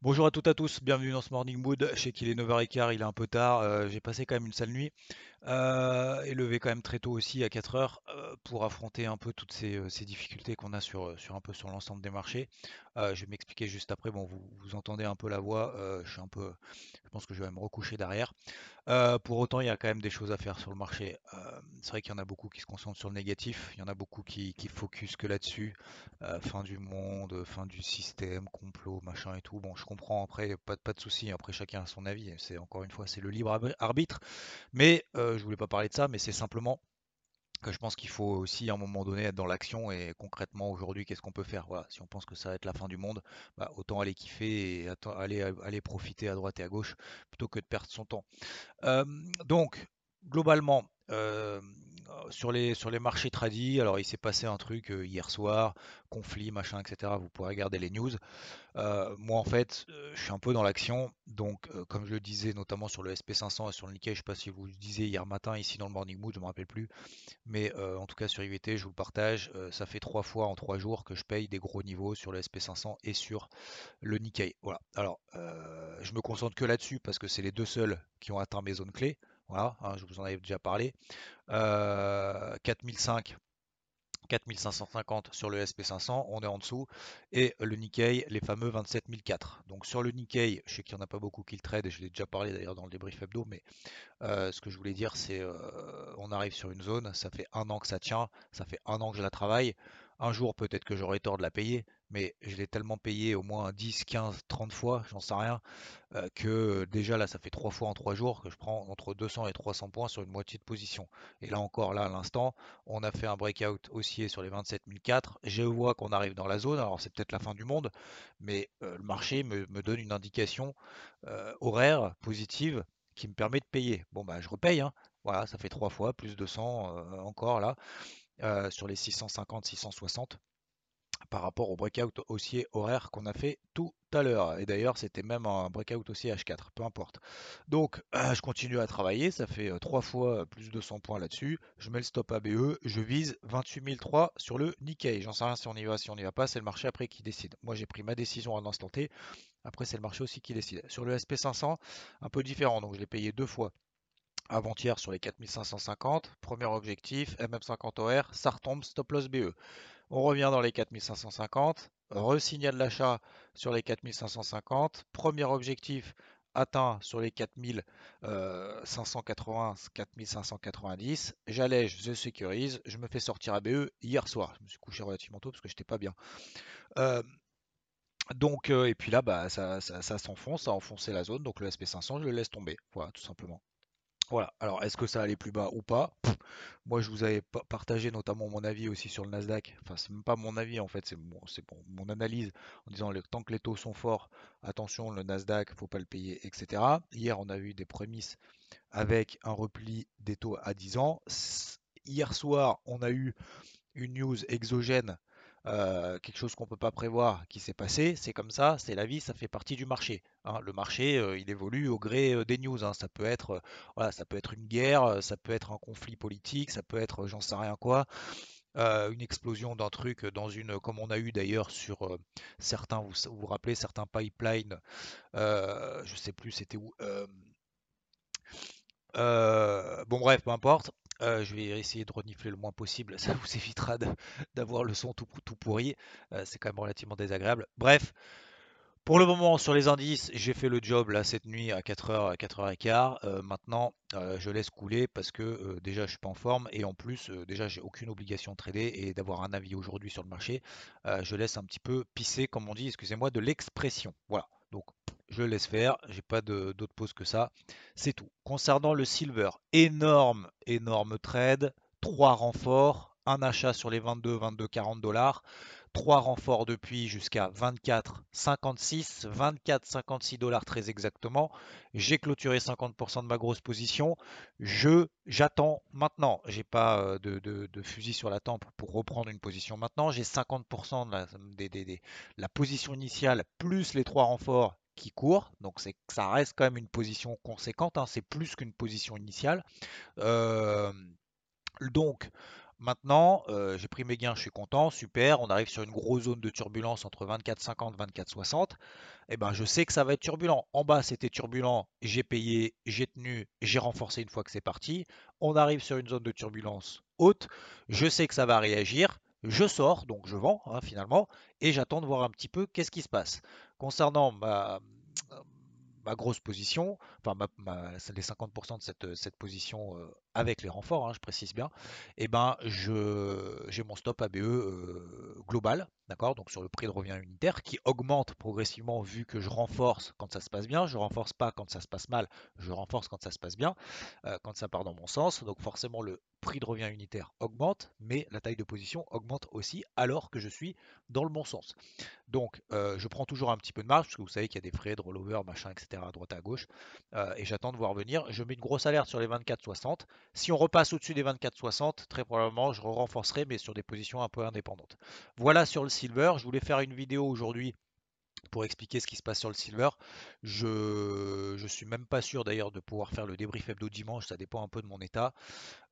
Bonjour à toutes et à tous, bienvenue dans ce Morning Mood. Je sais qu'il est 9h15, il est un peu tard, euh, j'ai passé quand même une sale nuit euh, et levé quand même très tôt aussi à 4h euh, pour affronter un peu toutes ces, euh, difficultés qu'on a sur, un peu sur l'ensemble des marchés. Je vais m'expliquer juste après, bon vous, entendez un peu la voix, je suis un peu, je pense que je vais me recoucher derrière. Pour autant, il y a quand même des choses à faire sur le marché. C'est vrai qu'il y en a beaucoup qui se concentrent sur le négatif, il y en a beaucoup qui, qui focus que là-dessus. Fin du monde, fin du système, complot, machin et tout. Bon, je comprends après, pas, de- souci. Après, chacun a son avis. C'est encore une fois, c'est le libre arbi- arbitre. Mais je voulais pas parler de ça, mais c'est simplement que je pense qu'il faut aussi à un moment donné être dans l'action et concrètement aujourd'hui, qu'est-ce qu'on peut faire? Voilà, si on pense que ça va être la fin du monde, bah, autant aller kiffer et aller profiter à droite et à gauche plutôt que de perdre son temps. Euh, donc, globalement, euh, sur les, marchés tradis, alors il s'est passé un truc euh, hier soir, conflit, machin, etc. Vous pourrez regarder les news. Euh, moi, en fait, je suis un peu dans l'action. Donc, comme je le disais, notamment sur le SP500 et sur le Nikkei, je ne sais pas si vous le disiez hier matin ici dans le Morning Mood, je ne me rappelle plus. Mais en tout cas, sur IVT, je vous le partage. ça fait trois fois en trois jours que je paye des gros niveaux sur le SP500 et sur le Nikkei. Voilà. Alors, je me concentre que là-dessus parce que c'est les deux seuls qui ont atteint mes zones clés. Voilà, hein, je vous en avais déjà parlé. Euh, 4005 4550 sur le SP500, on est en dessous, et le Nikkei, les fameux 27004. Donc sur le Nikkei, je sais qu'il n'y en a pas beaucoup qui le trade, et je l'ai déjà parlé d'ailleurs dans le débrief hebdo, mais euh, ce que je voulais dire, c'est euh, on arrive sur une zone, ça fait un an que ça tient, ça fait un an que je la travaille. Un jour, peut-être que j'aurai tort de la payer, mais je l'ai tellement payé au moins 10, 15, 30 fois, j'en sais rien, euh, que déjà là, ça fait trois fois en trois jours que je prends entre 200 et 300 points sur une moitié de position. Et là encore, là, à l'instant, on a fait un breakout haussier sur les 27004. Je vois qu'on arrive dans la zone, alors c'est peut-être la fin du monde, mais euh, le marché me, me donne une indication euh, horaire positive qui me permet de payer. Bon, bah, je repaye, hein. Voilà, ça fait trois fois, plus 200 euh, encore là, sur les 650, 660 par rapport au breakout haussier horaire qu'on a fait tout à l'heure. Et d'ailleurs, c'était même un breakout haussier H4, peu importe. Donc, euh, je continue à travailler, ça fait euh, trois fois plus de 100 points là-dessus. Je mets le stop ABE, je vise 28 003 sur le Nikkei. J'en sais rien si on y va, si on n'y va pas, c'est le marché après qui décide. Moi, j'ai pris ma décision à l'instant T. Après, c'est le marché aussi qui décide. Sur le SP500, un peu différent, donc je l'ai payé deux fois avant-hier sur les 4550. Premier objectif, MM50 OR, ça retombe, stop loss BE. On revient dans les 4550, resignal l'achat sur les 4550. Premier objectif atteint sur les 4580, 4590. J'allège, je sécurise, je me fais sortir à BE hier soir. Je me suis couché relativement tôt parce que j'étais pas bien. Euh, donc, euh, et puis là, bah, ça s'enfonce, ça a enfoncé la zone, donc le SP500, je le laisse tomber. Voilà, tout simplement. Voilà, alors est-ce que ça allait plus bas ou pas? Moi je vous avais pa- partagé notamment mon avis aussi sur le Nasdaq. Enfin, c'est même pas mon avis en fait, c'est mon, analyse en disant tant que les taux sont forts, attention, le Nasdaq, faut pas le payer, etc. Hier on a eu des prémices avec un repli des taux à 10 ans. Hier soir on a eu une news exogène, euh, quelque chose qu'on ne peut pas prévoir qui s'est passé, c'est comme ça, c'est la vie, ça fait partie du marché. hein. Le marché, euh, il évolue au gré euh, des news. hein. Ça peut être, voilà, ça peut être une guerre, ça peut être un conflit politique, ça peut être, j'en sais rien quoi, une explosion d'un truc dans une, comme on a eu d'ailleurs sur certains, vous vous rappelez, certains pipelines, je sais plus c'était où. bon bref, peu importe. Euh, je vais essayer de renifler le moins possible. Ça vous évitera d'avoir le son tout, pourri. Euh, c'est quand même relativement désagréable. Bref, pour le moment, sur les indices, j'ai fait le job là cette nuit à 4h, à 4h15. Euh, maintenant, euh, je laisse couler parce que euh, déjà je suis pas en forme et en plus, euh, déjà j'ai aucune obligation de trader et d'avoir un avis aujourd'hui sur le marché. Euh, je laisse un petit peu pisser, comme on dit, excusez-moi, de l'expression. Voilà. Je laisse faire, j'ai pas d'autre pause que ça. C'est tout. Concernant le silver, énorme, énorme trade, trois renforts, un achat sur les 22, 22, 40 dollars. 3 renforts depuis jusqu'à 24, 56, 24, 56 dollars très exactement. J'ai clôturé 50% de ma grosse position. Je j'attends maintenant. J'ai pas euh, de, fusil sur la tempe pour reprendre une position maintenant. J'ai 50% de la, position initiale plus les 3 renforts qui courent. Donc c'est ça reste quand même une position conséquente. Hein. C'est plus qu'une position initiale. Euh, donc Maintenant, euh, j'ai pris mes gains, je suis content, super. On arrive sur une grosse zone de turbulence entre 24,50 et 24,60. Eh ben, je sais que ça va être turbulent. En bas, c'était turbulent. J'ai payé, j'ai tenu, j'ai renforcé une fois que c'est parti. On arrive sur une zone de turbulence haute. Je sais que ça va réagir. Je sors, donc je vends hein, finalement, et j'attends de voir un petit peu qu'est-ce qui se passe. Concernant ma, ma grosse position, enfin ma, les 50% de cette, cette position euh, avec les renforts, hein, je précise bien, et eh ben j'ai mon stop ABE euh, global, d'accord, donc sur le prix de revient unitaire qui augmente progressivement vu que je renforce quand ça se passe bien, je renforce pas quand ça se passe mal, je renforce quand ça se passe bien, euh, quand ça part dans mon sens, donc forcément le prix de revient unitaire augmente, mais la taille de position augmente aussi alors que je suis dans le bon sens. Donc je prends toujours un petit peu de marge, parce que vous savez qu'il y a des frais de rollover, machin, etc. à droite à gauche, et j'attends de voir venir. Je mets une grosse alerte sur les 24-60. Si on repasse au-dessus des 24-60, très probablement je renforcerai, mais sur des positions un peu indépendantes. Voilà sur le silver. Je voulais faire une vidéo aujourd'hui pour expliquer ce qui se passe sur le silver. Je ne suis même pas sûr d'ailleurs de pouvoir faire le débrief hebdo dimanche, ça dépend un peu de mon état.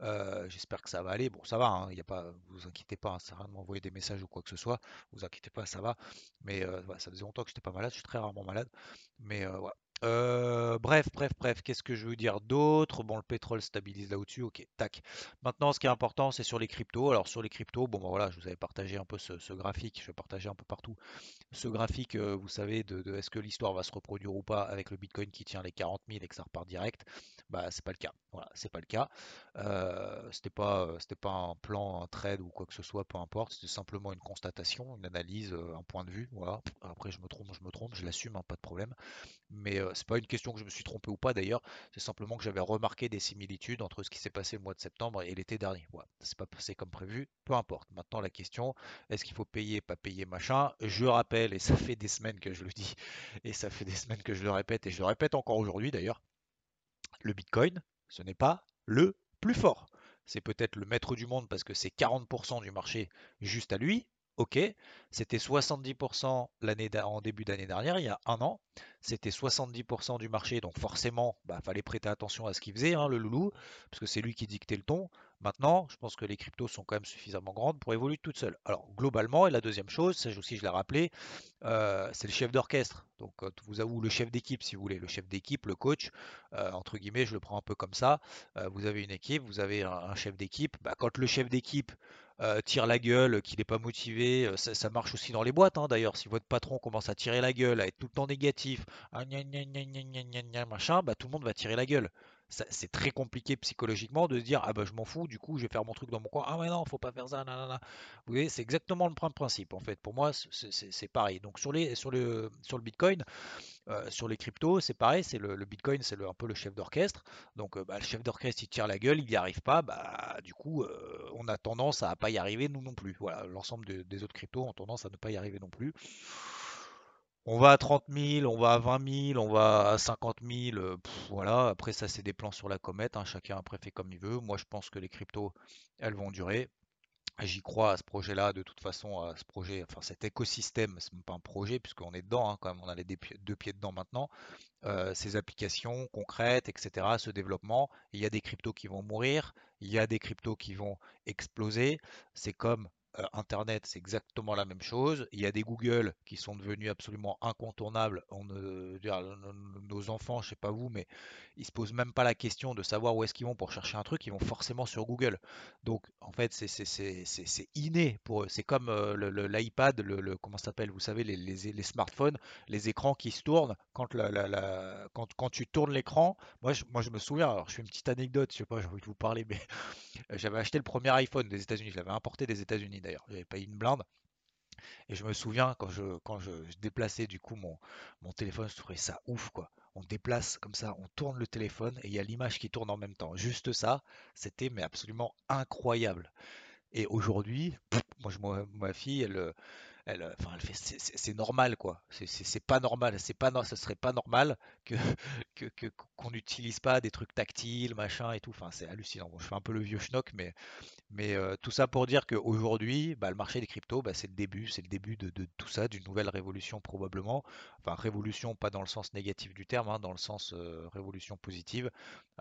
Euh, j'espère que ça va aller. Bon, ça va, hein, y a pas, vous inquiétez pas, hein, ça rien de m'envoyer des messages ou quoi que ce soit. Vous inquiétez pas, ça va. Mais euh, ça faisait longtemps que j'étais pas malade, je suis très rarement malade. Mais euh, voilà. Bref, bref, bref, qu'est-ce que je veux dire d'autre? Bon, le pétrole stabilise là au-dessus, ok, tac. Maintenant, ce qui est important, c'est sur les cryptos. Alors, sur les cryptos, bon, ben voilà, je vous avais partagé un peu ce, graphique, je vais partager un peu partout. Ce graphique, vous savez, de, est-ce que l'histoire va se reproduire ou pas avec le Bitcoin qui tient les 40 000 et que ça repart direct? Bah, c'est pas le cas. Voilà, c'est pas le cas. C'était pas, c'était pas un plan, un trade ou quoi que ce soit, peu importe. C'était simplement une constatation, une analyse, un point de vue. Voilà. Après, je me trompe, je me trompe, je l'assume, hein, pas de problème. Mais c'est pas une question que je me suis trompé ou pas d'ailleurs, c'est simplement que j'avais remarqué des similitudes entre ce qui s'est passé le mois de septembre et l'été dernier. C'est pas passé comme prévu, peu importe. Maintenant la question, est-ce qu'il faut payer, pas payer, machin? Je rappelle, et ça fait des semaines que je le dis, et ça fait des semaines que je le répète, et je le répète encore aujourd'hui d'ailleurs, le Bitcoin, ce n'est pas le plus fort. C'est peut-être le maître du monde parce que c'est 40% du marché juste à lui, ok, c'était 70% l'année en début d'année dernière, il y a un an, c'était 70% du marché, donc forcément, il bah, fallait prêter attention à ce qu'il faisait, hein, le loulou, parce que c'est lui qui dictait le ton. Maintenant, je pense que les cryptos sont quand même suffisamment grandes pour évoluer toutes seules. Alors, globalement, et la deuxième chose, ça aussi je l'ai rappelé, euh, c'est le chef d'orchestre. Donc, vous avez le chef d'équipe, si vous voulez, le chef d'équipe, le coach, euh, entre guillemets, je le prends un peu comme ça. Euh, vous avez une équipe, vous avez un, chef d'équipe. Bah, quand le chef d'équipe tire la gueule, qu'il n'est pas motivé, ça, marche aussi dans les boîtes. Hein, d'ailleurs, si votre patron commence à tirer la gueule, à être tout le temps négatif, machin, bah, tout le monde va tirer la gueule c'est très compliqué psychologiquement de se dire ah bah je m'en fous, du coup je vais faire mon truc dans mon coin. Ah mais non, faut pas faire ça. Vous voyez, c'est exactement le principe en fait. Pour moi, c'est pareil. Donc sur les sur le sur le Bitcoin, euh, sur les cryptos, c'est pareil. C'est le, Bitcoin, c'est un peu le chef d'orchestre. Donc euh, bah, le chef d'orchestre il tire la gueule, il n'y arrive pas. Bah du coup, euh, on a tendance à pas y arriver nous non plus. Voilà, l'ensemble des autres cryptos ont tendance à ne pas y arriver non plus. On va à 30 000, on va à 20 000, on va à 50 000, euh, voilà. Après, ça, c'est des plans sur la comète. Hein. Chacun après fait comme il veut. Moi, je pense que les cryptos, elles vont durer. J'y crois à ce projet-là, de toute façon, à ce projet, enfin cet écosystème, c'est même pas un projet, puisqu'on est dedans, hein, quand même, on a les deux pieds dedans maintenant. Euh, ces applications concrètes, etc., ce développement, il y a des cryptos qui vont mourir, il y a des cryptos qui vont exploser. C'est comme Internet, c'est exactement la même chose. Il y a des Google qui sont devenus absolument incontournables. On, nos enfants, je sais pas vous, mais ils se posent même pas la question de savoir où est-ce qu'ils vont pour chercher un truc. Ils vont forcément sur Google. Donc, en fait, c'est inné pour eux. C'est comme euh, l'iPad, le, comment s'appelle Vous savez, les, smartphones, les écrans qui se tournent. Quand, la, quand, quand tu tournes l'écran, moi je, moi je me souviens. Alors, je fais une petite anecdote. Je sais pas, j'ai envie de vous parler, mais j'avais acheté le premier iPhone des États-Unis. Je l'avais importé des États-Unis d'ailleurs. J'avais payé une blinde. Et je me souviens quand je, quand je, déplaçais du coup mon, mon téléphone, je trouvais ça ouf quoi. On déplace comme ça, on tourne le téléphone et il y a l'image qui tourne en même temps. Juste ça, c'était mais absolument incroyable. Et aujourd'hui, moi, je, ma fille, elle, elle, enfin, elle fait, c'est normal quoi. C'est pas normal, c'est pas, ce serait pas normal que qu'on n'utilise pas des trucs tactiles, machin et tout. Enfin, c'est hallucinant. je fais un peu le vieux schnock, mais mais euh, tout ça pour dire qu'aujourd'hui, bah, le marché des cryptos, bah, c'est le début, c'est le début de, tout ça, d'une nouvelle révolution probablement. Enfin, révolution pas dans le sens négatif du terme, hein, dans le sens euh, révolution positive.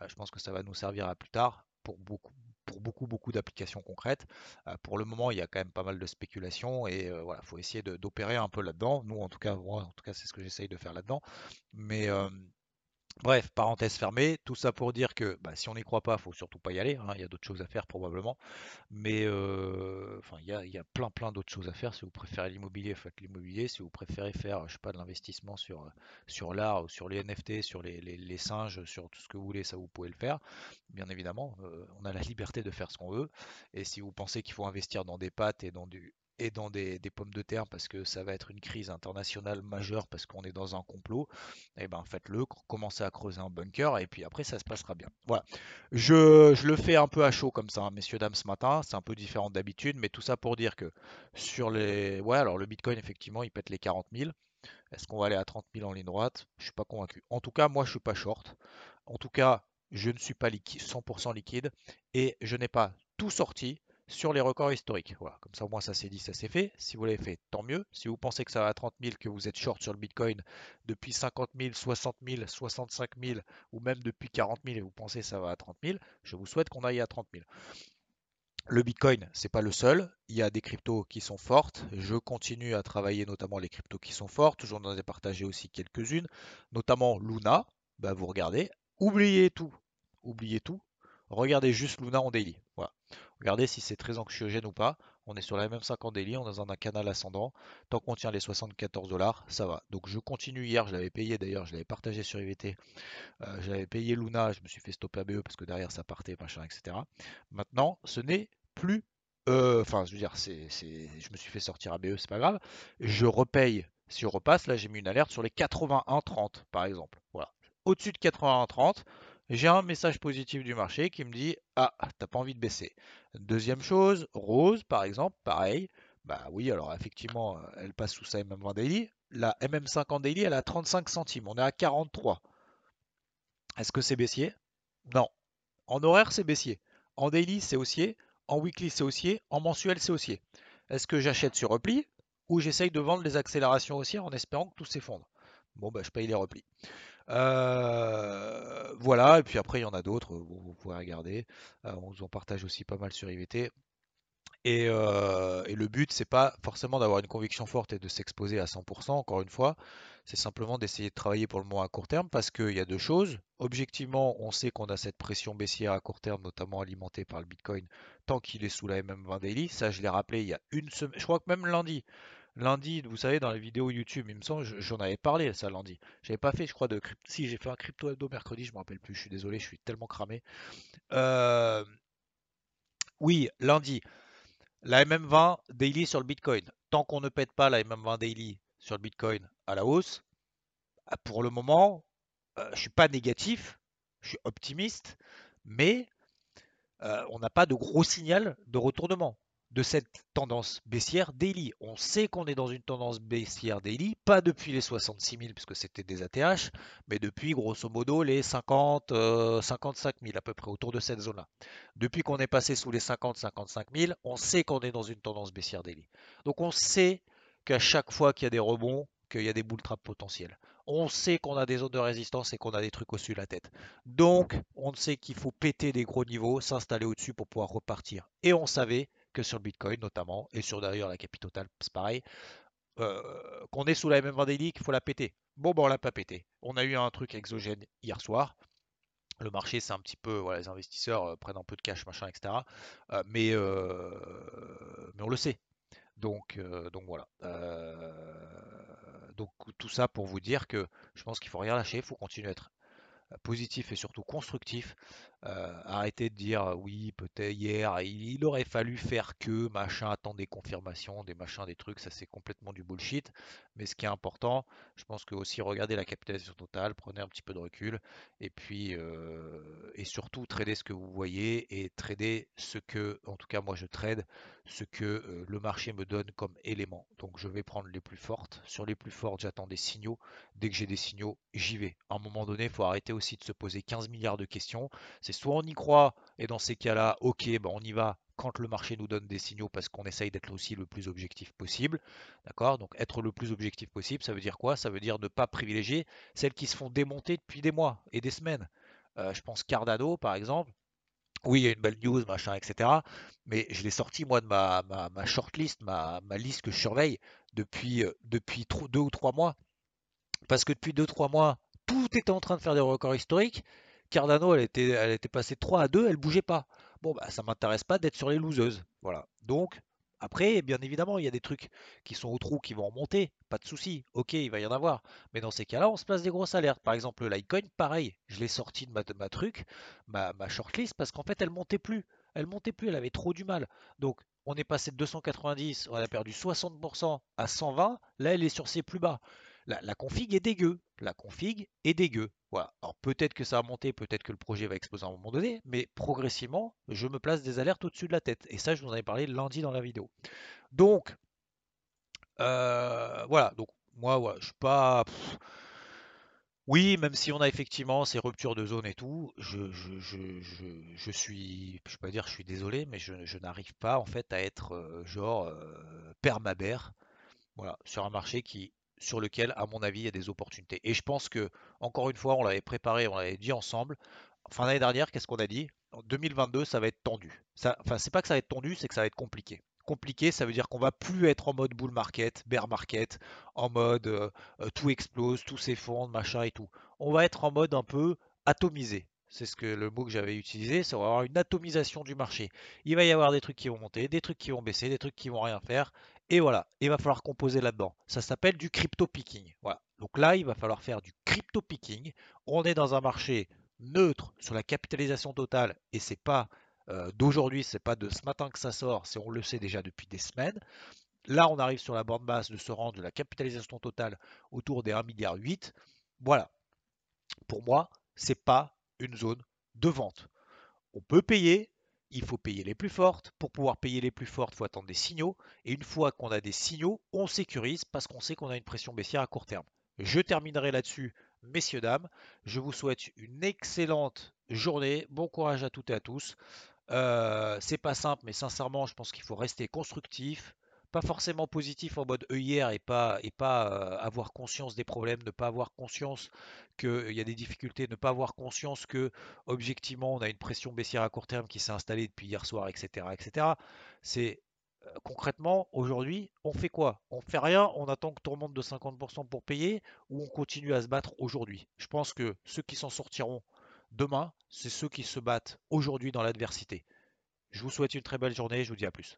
Euh, je pense que ça va nous servir à plus tard pour beaucoup, pour beaucoup, beaucoup d'applications concrètes. pour le moment, il y a quand même pas mal de spéculation et voilà, faut essayer d'opérer un peu là-dedans. Nous, en tout cas, moi, en tout cas, c'est ce que j'essaye de faire là-dedans. Mais Bref, parenthèse fermée, tout ça pour dire que bah, si on n'y croit pas, il faut surtout pas y aller. Hein, il y a d'autres choses à faire probablement. Mais euh, il y a, plein plein d'autres choses à faire. Si vous préférez l'immobilier, faites l'immobilier. Si vous préférez faire, je sais pas, de l'investissement sur, sur l'art ou sur les NFT, sur les, singes, sur tout ce que vous voulez, ça vous pouvez le faire. Bien évidemment, euh, on a la liberté de faire ce qu'on veut. Et si vous pensez qu'il faut investir dans des pâtes et dans du et dans des, pommes de terre parce que ça va être une crise internationale majeure parce qu'on est dans un complot, et eh ben faites-le, commencez à creuser un bunker et puis après ça se passera bien. Voilà. Je, le fais un peu à chaud comme ça, hein, messieurs, dames, ce matin. C'est un peu différent d'habitude, mais tout ça pour dire que sur les. Ouais, alors le bitcoin, effectivement, il pète les 40 000. Est-ce qu'on va aller à 30 000 en ligne droite? Je suis pas convaincu. En tout cas, moi, je suis pas short. En tout cas, je ne suis pas 100% liquide et je n'ai pas tout sorti sur les records historiques. Voilà, comme ça au moins ça s'est dit, ça s'est fait. Si vous l'avez fait, tant mieux. Si vous pensez que ça va à 30 000, que vous êtes short sur le Bitcoin depuis 50 000, 60 000, 65 000 ou même depuis 40 000 et vous pensez que ça va à 30 000, je vous souhaite qu'on aille à 30 000. Le Bitcoin, c'est pas le seul. Il y a des cryptos qui sont fortes. Je continue à travailler notamment les cryptos qui sont fortes. J'en ai partagé aussi quelques-unes, notamment Luna. Bah, vous regardez. Oubliez tout. Oubliez tout. Regardez juste Luna en daily. Regardez si c'est très anxiogène ou pas. On est sur la même 50 daily, on est dans un canal ascendant. Tant qu'on tient les 74 dollars, ça va. Donc je continue hier, je l'avais payé d'ailleurs, je l'avais partagé sur IVT. Euh, j'avais payé Luna, je me suis fait stopper ABE parce que derrière ça partait, machin, etc. Maintenant, ce n'est plus. Euh, enfin, je veux dire, je me suis fait sortir ABE, c'est pas grave. Je repaye si je repasse. Là, j'ai mis une alerte sur les 81,30 par exemple. Voilà. Au-dessus de 81,30, j'ai un message positif du marché qui me dit Ah, t'as pas envie de baisser. Deuxième chose, Rose, par exemple, pareil. Bah oui, alors effectivement, elle passe sous sa MM20 daily. La MM50 daily, elle a 35 centimes. On est à 43. Est-ce que c'est baissier? Non. En horaire, c'est baissier. En daily, c'est haussier. En weekly, c'est haussier. En mensuel, c'est haussier. Est-ce que j'achète sur repli ou j'essaye de vendre les accélérations haussières en espérant que tout s'effondre? Bon, bah, je paye les replis. Euh, voilà, et puis après, il y en a d'autres, vous, pouvez regarder. Euh, on vous en partage aussi pas mal sur IVT. Et, euh, et le but, c'est pas forcément d'avoir une conviction forte et de s'exposer à 100%, encore une fois. C'est simplement d'essayer de travailler pour le moins à court terme parce qu'il y a deux choses. Objectivement, on sait qu'on a cette pression baissière à court terme, notamment alimentée par le Bitcoin, tant qu'il est sous la MM20 Daily. Ça, je l'ai rappelé il y a une semaine, je crois que même lundi, Lundi, vous savez, dans les vidéos YouTube, il me semble, j'en avais parlé ça lundi. J'avais pas fait, je crois, de crypto. Si, j'ai fait un crypto hebdo mercredi, je me rappelle plus. Je suis désolé, je suis tellement cramé. Euh, oui, lundi, la MM20 daily sur le Bitcoin. Tant qu'on ne pète pas la MM20 daily sur le Bitcoin à la hausse, ah, pour le moment, euh, je suis pas négatif, je suis optimiste, mais euh, on n'a pas de gros signal de retournement de cette tendance baissière daily. On sait qu'on est dans une tendance baissière daily, pas depuis les 66 000 puisque c'était des ATH, mais depuis grosso modo les 50, 55 000 à peu près autour de cette zone-là. Depuis qu'on est passé sous les 50, 55 000, on sait qu'on est dans une tendance baissière daily. Donc on sait qu'à chaque fois qu'il y a des rebonds, qu'il y a des bull traps potentiels. On sait qu'on a des zones de résistance et qu'on a des trucs au-dessus de la tête. Donc, on sait qu'il faut péter des gros niveaux, s'installer au-dessus pour pouvoir repartir. Et on savait que sur le Bitcoin notamment, et sur d'ailleurs la capitale, c'est pareil, euh, qu'on est sous la même daily qu'il faut la péter. Bon, ben on l'a pas pété. On a eu un truc exogène hier soir. Le marché, c'est un petit peu, voilà, les investisseurs euh, prennent un peu de cash, machin, etc. Euh, mais, mais on le sait. Donc, donc voilà. donc tout ça pour vous dire que je pense qu'il faut rien lâcher, il faut continuer à être positif et surtout constructif. Euh, arrêtez de dire oui, peut-être hier, il, aurait fallu faire que, machin, attendre des confirmations, des machins, des trucs, ça c'est complètement du bullshit. Mais ce qui est important, je pense que aussi regardez la capitalisation totale, prenez un petit peu de recul et puis euh, et surtout trader ce que vous voyez et trader ce que, en tout cas moi je trade, ce que euh, le marché me donne comme élément. Donc je vais prendre les plus fortes. Sur les plus fortes, j'attends des signaux. Dès que j'ai des signaux, j'y vais. À un moment donné, il faut arrêter aussi de se poser 15 milliards de questions. C'est soit on y croit, et dans ces cas-là, ok, ben on y va quand le marché nous donne des signaux parce qu'on essaye d'être aussi le plus objectif possible. D'accord? Donc être le plus objectif possible, ça veut dire quoi? Ça veut dire ne pas privilégier celles qui se font démonter depuis des mois et des semaines. Euh, je pense Cardano, par exemple. Oui, il y a une belle news, machin, etc. Mais je l'ai sorti, moi, de ma, ma, shortlist, ma, ma, liste que je surveille depuis, euh, deux ou trois mois. Parce que depuis deux, trois mois, tout était en train de faire des records historiques. Cardano, elle était, elle était passée 3 à 2, elle bougeait pas. Bon, bah, ça m'intéresse pas d'être sur les loseuses. Voilà. Donc, après, bien évidemment, il y a des trucs qui sont au trou qui vont remonter, pas de souci. Ok, il va y en avoir. Mais dans ces cas-là, on se place des grosses alertes. Par exemple, le Litecoin, pareil. Je l'ai sorti de ma, truc, ma, ma shortlist, parce qu'en fait, elle montait plus. Elle montait plus, elle avait trop du mal. Donc, on est passé de 290, on a perdu 60% à 120. Là, elle est sur ses plus bas la, config est dégueu. La config est dégueu. Voilà. Alors peut-être que ça va monter, peut-être que le projet va exploser à un moment donné, mais progressivement, je me place des alertes au-dessus de la tête. Et ça, je vous en avais parlé lundi dans la vidéo. Donc, euh, voilà. Donc, moi, voilà, je suis pas. Oui, même si on a effectivement ces ruptures de zone et tout, je, je, je, je, suis, je peux pas dire je suis désolé, mais je, n'arrive pas en fait à être euh, genre euh, permabère, voilà, sur un marché qui sur lequel, à mon avis, il y a des opportunités. Et je pense que, encore une fois, on l'avait préparé, on l'avait dit ensemble. Fin d'année dernière, qu'est-ce qu'on a dit? En 2022, ça va être tendu. Ça, enfin, c'est pas que ça va être tendu, c'est que ça va être compliqué. Compliqué, ça veut dire qu'on va plus être en mode bull market, bear market, en mode euh, euh, tout explose, tout s'effondre, machin et tout. On va être en mode un peu atomisé. C'est ce que le mot que j'avais utilisé, c'est avoir une atomisation du marché. Il va y avoir des trucs qui vont monter, des trucs qui vont baisser, des trucs qui vont rien faire, et voilà, il va falloir composer là-dedans. Ça s'appelle du crypto picking. Voilà. Donc là, il va falloir faire du crypto picking. On est dans un marché neutre sur la capitalisation totale et c'est pas euh, d'aujourd'hui, c'est pas de ce matin que ça sort, c'est on le sait déjà depuis des semaines. Là, on arrive sur la bande basse de se rendre de la capitalisation totale autour des 1,8 milliard. Voilà. Pour moi, c'est pas une zone de vente. On peut payer, il faut payer les plus fortes. Pour pouvoir payer les plus fortes, il faut attendre des signaux. Et une fois qu'on a des signaux, on sécurise parce qu'on sait qu'on a une pression baissière à court terme. Je terminerai là-dessus, messieurs, dames. Je vous souhaite une excellente journée. Bon courage à toutes et à tous. Euh, c'est pas simple, mais sincèrement, je pense qu'il faut rester constructif, pas forcément positif en mode œillère et pas, et pas avoir conscience des problèmes, ne pas avoir conscience qu'il y a des difficultés, ne pas avoir conscience que objectivement on a une pression baissière à court terme qui s'est installée depuis hier soir, etc. etc. C'est concrètement aujourd'hui on fait quoi? On fait rien, on attend que tout remonte de 50% pour payer ou on continue à se battre aujourd'hui? Je pense que ceux qui s'en sortiront demain, c'est ceux qui se battent aujourd'hui dans l'adversité. Je vous souhaite une très belle journée, je vous dis à plus.